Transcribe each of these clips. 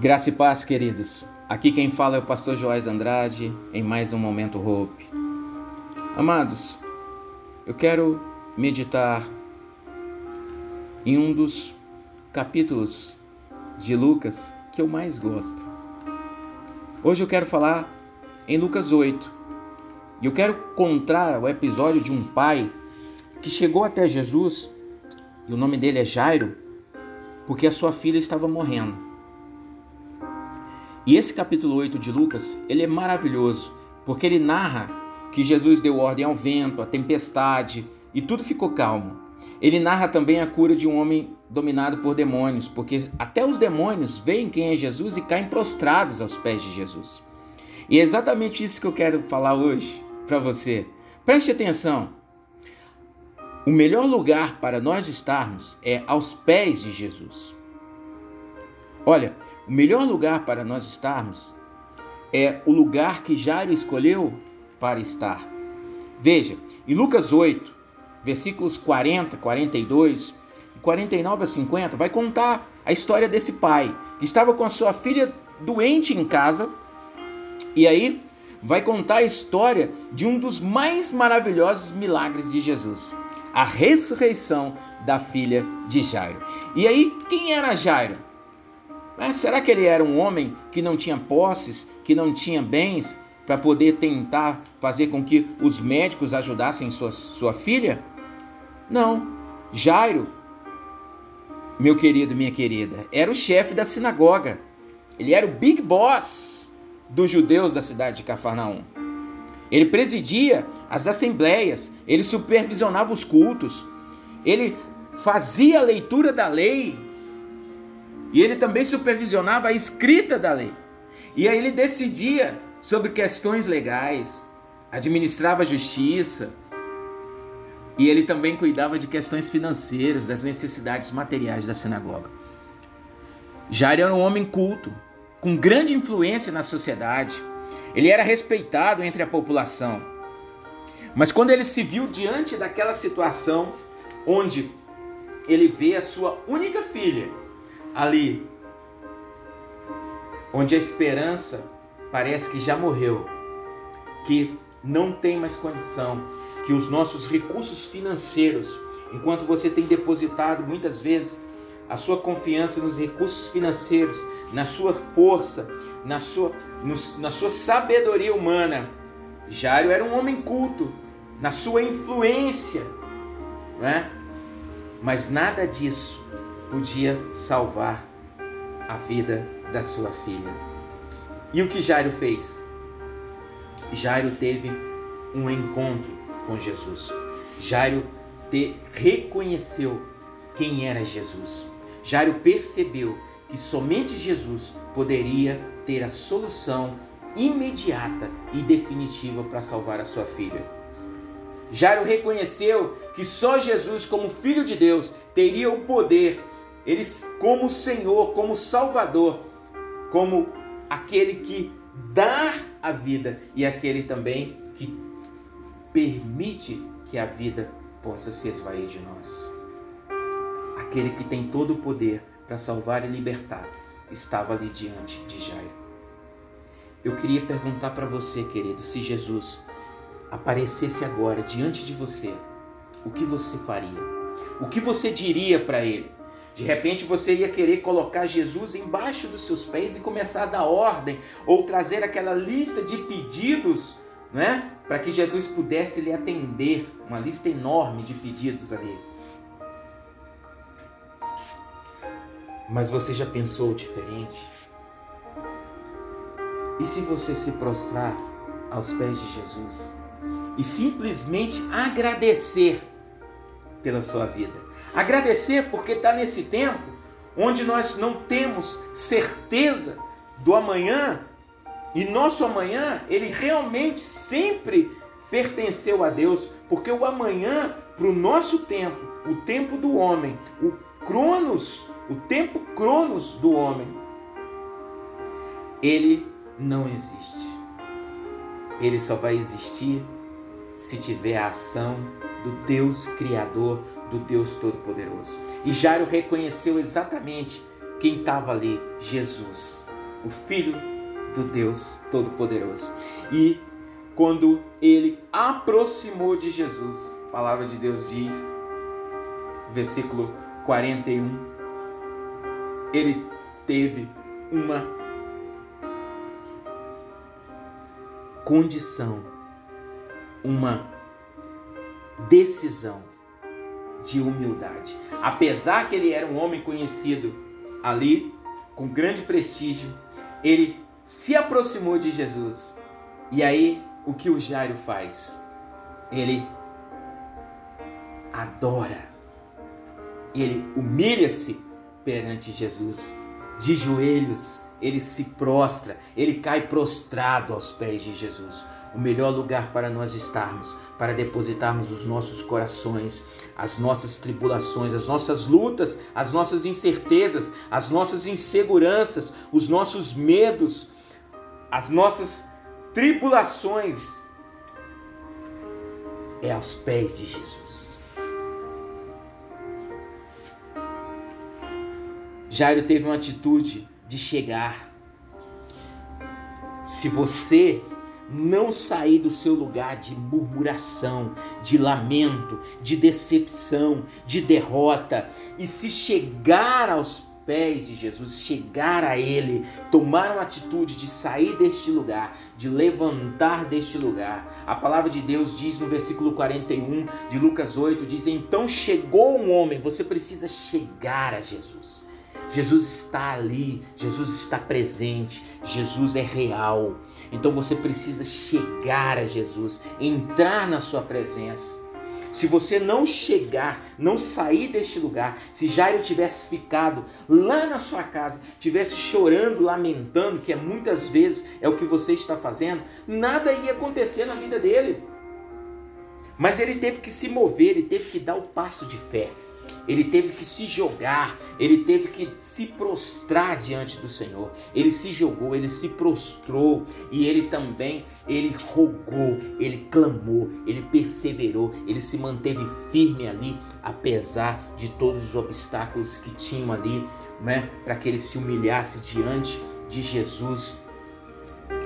Graça e paz, queridos. Aqui quem fala é o pastor Joás Andrade em mais um Momento Hope. Amados, eu quero meditar em um dos capítulos de Lucas que eu mais gosto. Hoje eu quero falar em Lucas 8. E eu quero contar o episódio de um pai que chegou até Jesus, e o nome dele é Jairo, porque a sua filha estava morrendo. E esse capítulo 8 de Lucas, ele é maravilhoso, porque ele narra que Jesus deu ordem ao vento, à tempestade, e tudo ficou calmo. Ele narra também a cura de um homem dominado por demônios, porque até os demônios veem quem é Jesus e caem prostrados aos pés de Jesus. E é exatamente isso que eu quero falar hoje para você. Preste atenção. O melhor lugar para nós estarmos é aos pés de Jesus. Olha, o melhor lugar para nós estarmos é o lugar que Jairo escolheu para estar. Veja, em Lucas 8, versículos 40, 42, 49 a 50, vai contar a história desse pai que estava com a sua filha doente em casa. E aí vai contar a história de um dos mais maravilhosos milagres de Jesus, a ressurreição da filha de Jairo. E aí, quem era Jairo? Mas será que ele era um homem que não tinha posses, que não tinha bens para poder tentar fazer com que os médicos ajudassem sua, sua filha? Não. Jairo, meu querido, minha querida, era o chefe da sinagoga. Ele era o big boss dos judeus da cidade de Cafarnaum. Ele presidia as assembleias, ele supervisionava os cultos, ele fazia a leitura da lei e ele também supervisionava a escrita da lei. E aí ele decidia sobre questões legais, administrava a justiça. E ele também cuidava de questões financeiras, das necessidades materiais da sinagoga. Jairo era um homem culto, com grande influência na sociedade. Ele era respeitado entre a população. Mas quando ele se viu diante daquela situação onde ele vê a sua única filha ali onde a esperança parece que já morreu, que não tem mais condição, que os nossos recursos financeiros, enquanto você tem depositado muitas vezes a sua confiança nos recursos financeiros, na sua força, na sua, no, na sua sabedoria humana. Jairo era um homem culto, na sua influência, né? mas nada disso podia salvar a vida da sua filha. E o que Jairo fez? Jairo teve um encontro com Jesus. Jairo te, reconheceu quem era Jesus. Jairo percebeu que somente Jesus poderia ter a solução imediata e definitiva para salvar a sua filha. Jairo reconheceu que só Jesus, como Filho de Deus, teria o poder ele como Senhor, como Salvador, como aquele que dá a vida e aquele também que permite que a vida possa se esvair de nós. Aquele que tem todo o poder para salvar e libertar estava ali diante de Jairo. Eu queria perguntar para você, querido, se Jesus aparecesse agora diante de você, o que você faria? O que você diria para ele? De repente você ia querer colocar Jesus embaixo dos seus pés e começar a dar ordem ou trazer aquela lista de pedidos, né, para que Jesus pudesse lhe atender, uma lista enorme de pedidos ali. Mas você já pensou diferente? E se você se prostrar aos pés de Jesus e simplesmente agradecer pela sua vida. Agradecer porque está nesse tempo onde nós não temos certeza do amanhã e nosso amanhã ele realmente sempre pertenceu a Deus, porque o amanhã para o nosso tempo, o tempo do homem, o cronos, o tempo cronos do homem, ele não existe. Ele só vai existir se tiver a ação do Deus Criador, do Deus Todo-Poderoso. E Jairo reconheceu exatamente quem estava ali: Jesus. o Filho do Deus Todo-Poderoso. E quando ele aproximou de Jesus, a palavra de Deus diz, versículo 41, ele teve uma condição, uma decisão de humildade. Apesar que ele era um homem conhecido ali, com grande prestígio, ele se aproximou de Jesus. E aí, o que o Jairo faz? Ele adora. Ele humilha-se perante Jesus. De joelhos, ele se prostra, ele cai prostrado aos pés de Jesus o melhor lugar para nós estarmos, para depositarmos os nossos corações, as nossas tribulações, as nossas lutas, as nossas incertezas, as nossas inseguranças, os nossos medos, as nossas tribulações. É aos pés de Jesus. Jairo teve uma atitude de chegar. Se você não sair do seu lugar de murmuração, de lamento, de decepção, de derrota e se chegar aos pés de Jesus, chegar a Ele, tomar uma atitude de sair deste lugar, de levantar deste lugar. A palavra de Deus diz no versículo 41 de Lucas 8: diz, Então chegou um homem, você precisa chegar a Jesus. Jesus está ali, Jesus está presente, Jesus é real. Então você precisa chegar a Jesus, entrar na sua presença. Se você não chegar, não sair deste lugar, se Jairo tivesse ficado lá na sua casa, tivesse chorando, lamentando, que é muitas vezes é o que você está fazendo, nada ia acontecer na vida dele. Mas ele teve que se mover, ele teve que dar o passo de fé ele teve que se jogar, ele teve que se prostrar diante do Senhor. Ele se jogou, ele se prostrou e ele também, ele rogou, ele clamou, ele perseverou, ele se manteve firme ali, apesar de todos os obstáculos que tinham ali, né, para que ele se humilhasse diante de Jesus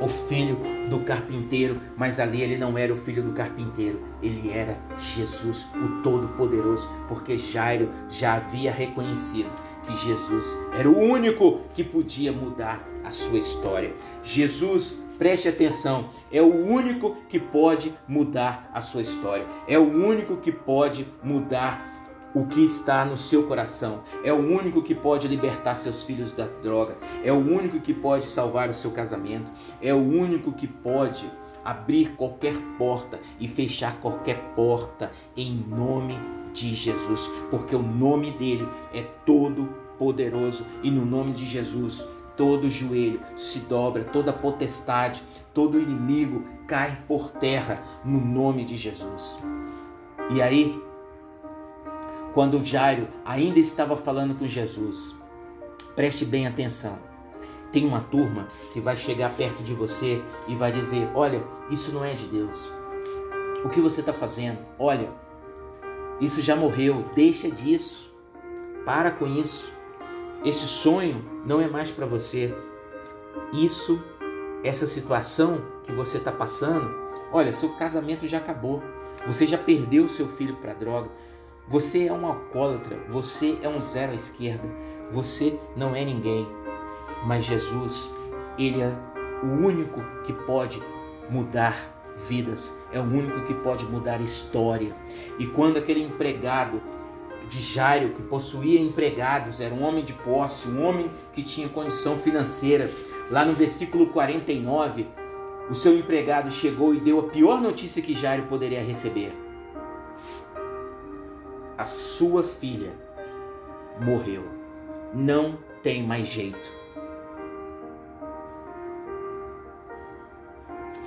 o filho do carpinteiro, mas ali ele não era o filho do carpinteiro, ele era Jesus, o Todo-Poderoso, porque Jairo já havia reconhecido que Jesus era o único que podia mudar a sua história. Jesus, preste atenção, é o único que pode mudar a sua história, é o único que pode mudar o que está no seu coração. É o único que pode libertar seus filhos da droga. É o único que pode salvar o seu casamento. É o único que pode abrir qualquer porta e fechar qualquer porta em nome de Jesus, porque o nome dele é todo poderoso e no nome de Jesus todo joelho se dobra, toda potestade, todo inimigo cai por terra no nome de Jesus. E aí, quando Jairo ainda estava falando com Jesus. Preste bem atenção. Tem uma turma que vai chegar perto de você e vai dizer: Olha, isso não é de Deus. O que você está fazendo? Olha, isso já morreu. Deixa disso. Para com isso. Esse sonho não é mais para você. Isso, essa situação que você está passando, olha, seu casamento já acabou. Você já perdeu seu filho para droga. Você é um alcoólatra, você é um zero à esquerda, você não é ninguém. Mas Jesus, Ele é o único que pode mudar vidas, é o único que pode mudar história. E quando aquele empregado de Jairo, que possuía empregados, era um homem de posse, um homem que tinha condição financeira, lá no versículo 49, o seu empregado chegou e deu a pior notícia que Jairo poderia receber a sua filha morreu. Não tem mais jeito.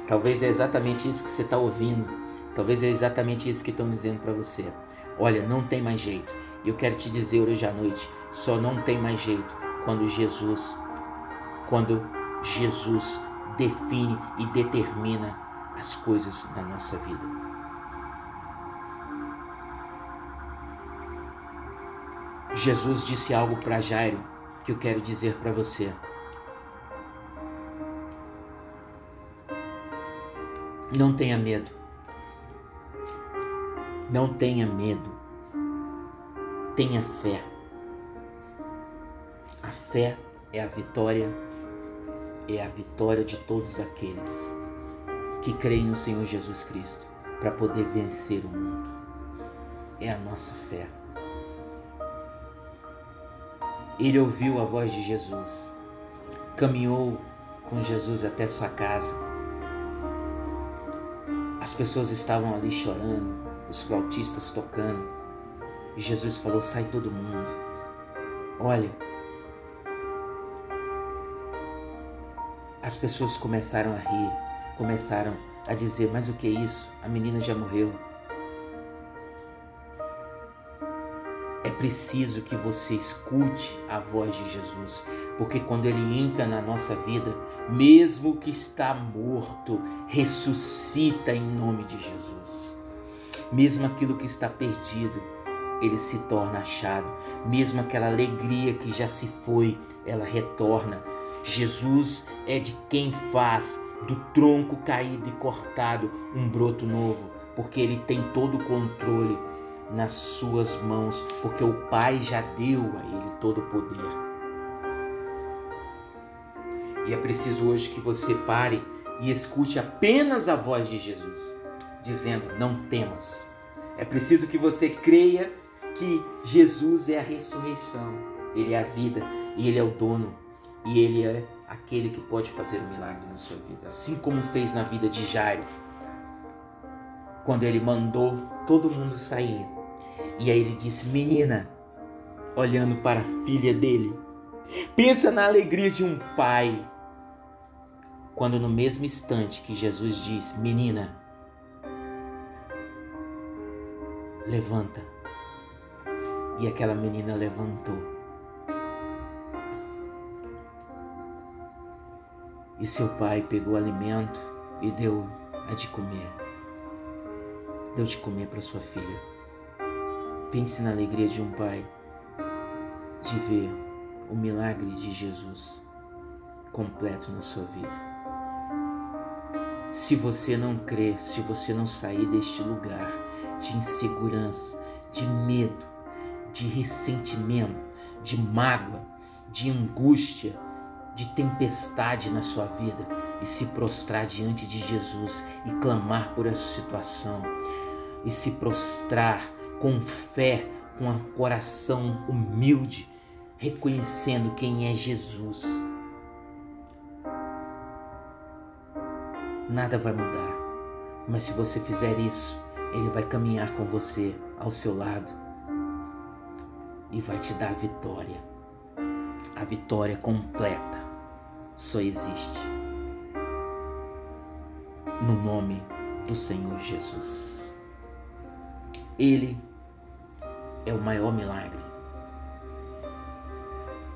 Talvez é exatamente isso que você está ouvindo. Talvez é exatamente isso que estão dizendo para você. Olha, não tem mais jeito. Eu quero te dizer hoje à noite, só não tem mais jeito quando Jesus, quando Jesus define e determina as coisas na nossa vida. Jesus disse algo para Jairo que eu quero dizer para você. Não tenha medo. Não tenha medo. Tenha fé. A fé é a vitória, é a vitória de todos aqueles que creem no Senhor Jesus Cristo para poder vencer o mundo. É a nossa fé. Ele ouviu a voz de Jesus, caminhou com Jesus até sua casa. As pessoas estavam ali chorando, os flautistas tocando. E Jesus falou: Sai todo mundo. Olha, as pessoas começaram a rir, começaram a dizer: Mas o que é isso? A menina já morreu. Preciso que você escute a voz de Jesus, porque quando ele entra na nossa vida, mesmo que está morto, ressuscita em nome de Jesus. Mesmo aquilo que está perdido, ele se torna achado. Mesmo aquela alegria que já se foi, ela retorna. Jesus é de quem faz do tronco caído e cortado um broto novo, porque ele tem todo o controle nas suas mãos, porque o Pai já deu a ele todo o poder. E é preciso hoje que você pare e escute apenas a voz de Jesus, dizendo: Não temas. É preciso que você creia que Jesus é a ressurreição, Ele é a vida e Ele é o dono e Ele é aquele que pode fazer um milagre na sua vida, assim como fez na vida de Jairo, quando ele mandou todo mundo sair. E aí ele disse: Menina, olhando para a filha dele, pensa na alegria de um pai. Quando no mesmo instante que Jesus diz: Menina, levanta. E aquela menina levantou. E seu pai pegou alimento e deu a de comer. Deu de comer para sua filha. Pense na alegria de um pai de ver o milagre de Jesus completo na sua vida. Se você não crer, se você não sair deste lugar de insegurança, de medo, de ressentimento, de mágoa, de angústia, de tempestade na sua vida e se prostrar diante de Jesus e clamar por essa situação e se prostrar com fé, com um coração humilde, reconhecendo quem é Jesus. Nada vai mudar, mas se você fizer isso, Ele vai caminhar com você ao seu lado e vai te dar a vitória, a vitória completa só existe no nome do Senhor Jesus. Ele é o maior milagre.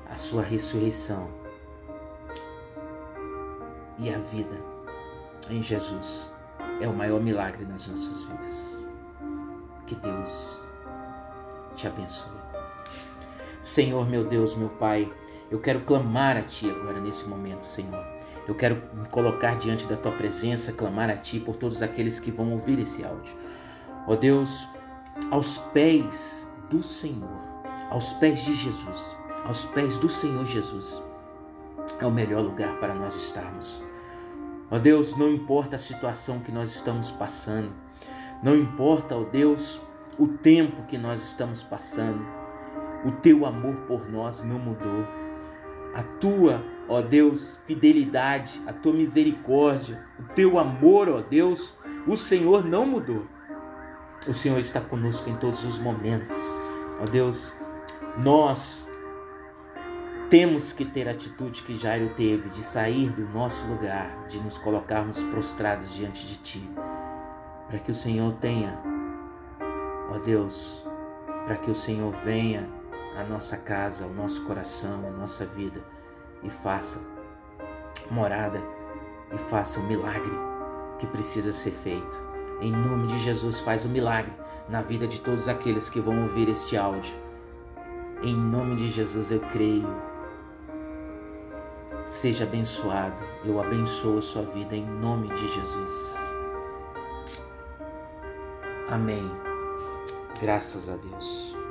A sua ressurreição e a vida em Jesus é o maior milagre nas nossas vidas. Que Deus te abençoe. Senhor, meu Deus, meu Pai, eu quero clamar a Ti agora nesse momento, Senhor. Eu quero me colocar diante da Tua presença, clamar a Ti por todos aqueles que vão ouvir esse áudio. Ó oh Deus, aos pés do Senhor, aos pés de Jesus, aos pés do Senhor Jesus, é o melhor lugar para nós estarmos. Ó Deus, não importa a situação que nós estamos passando, não importa, ó Deus, o tempo que nós estamos passando, o teu amor por nós não mudou a tua, ó Deus, fidelidade, a tua misericórdia, o teu amor, ó Deus, o Senhor não mudou. O Senhor está conosco em todos os momentos. Ó Deus, nós temos que ter a atitude que Jairo teve de sair do nosso lugar, de nos colocarmos prostrados diante de Ti, para que o Senhor tenha, ó Deus, para que o Senhor venha a nossa casa, o nosso coração, a nossa vida e faça morada e faça o milagre que precisa ser feito. Em nome de Jesus, faz o um milagre na vida de todos aqueles que vão ouvir este áudio. Em nome de Jesus eu creio. Seja abençoado. Eu abençoo a sua vida em nome de Jesus. Amém. Graças a Deus.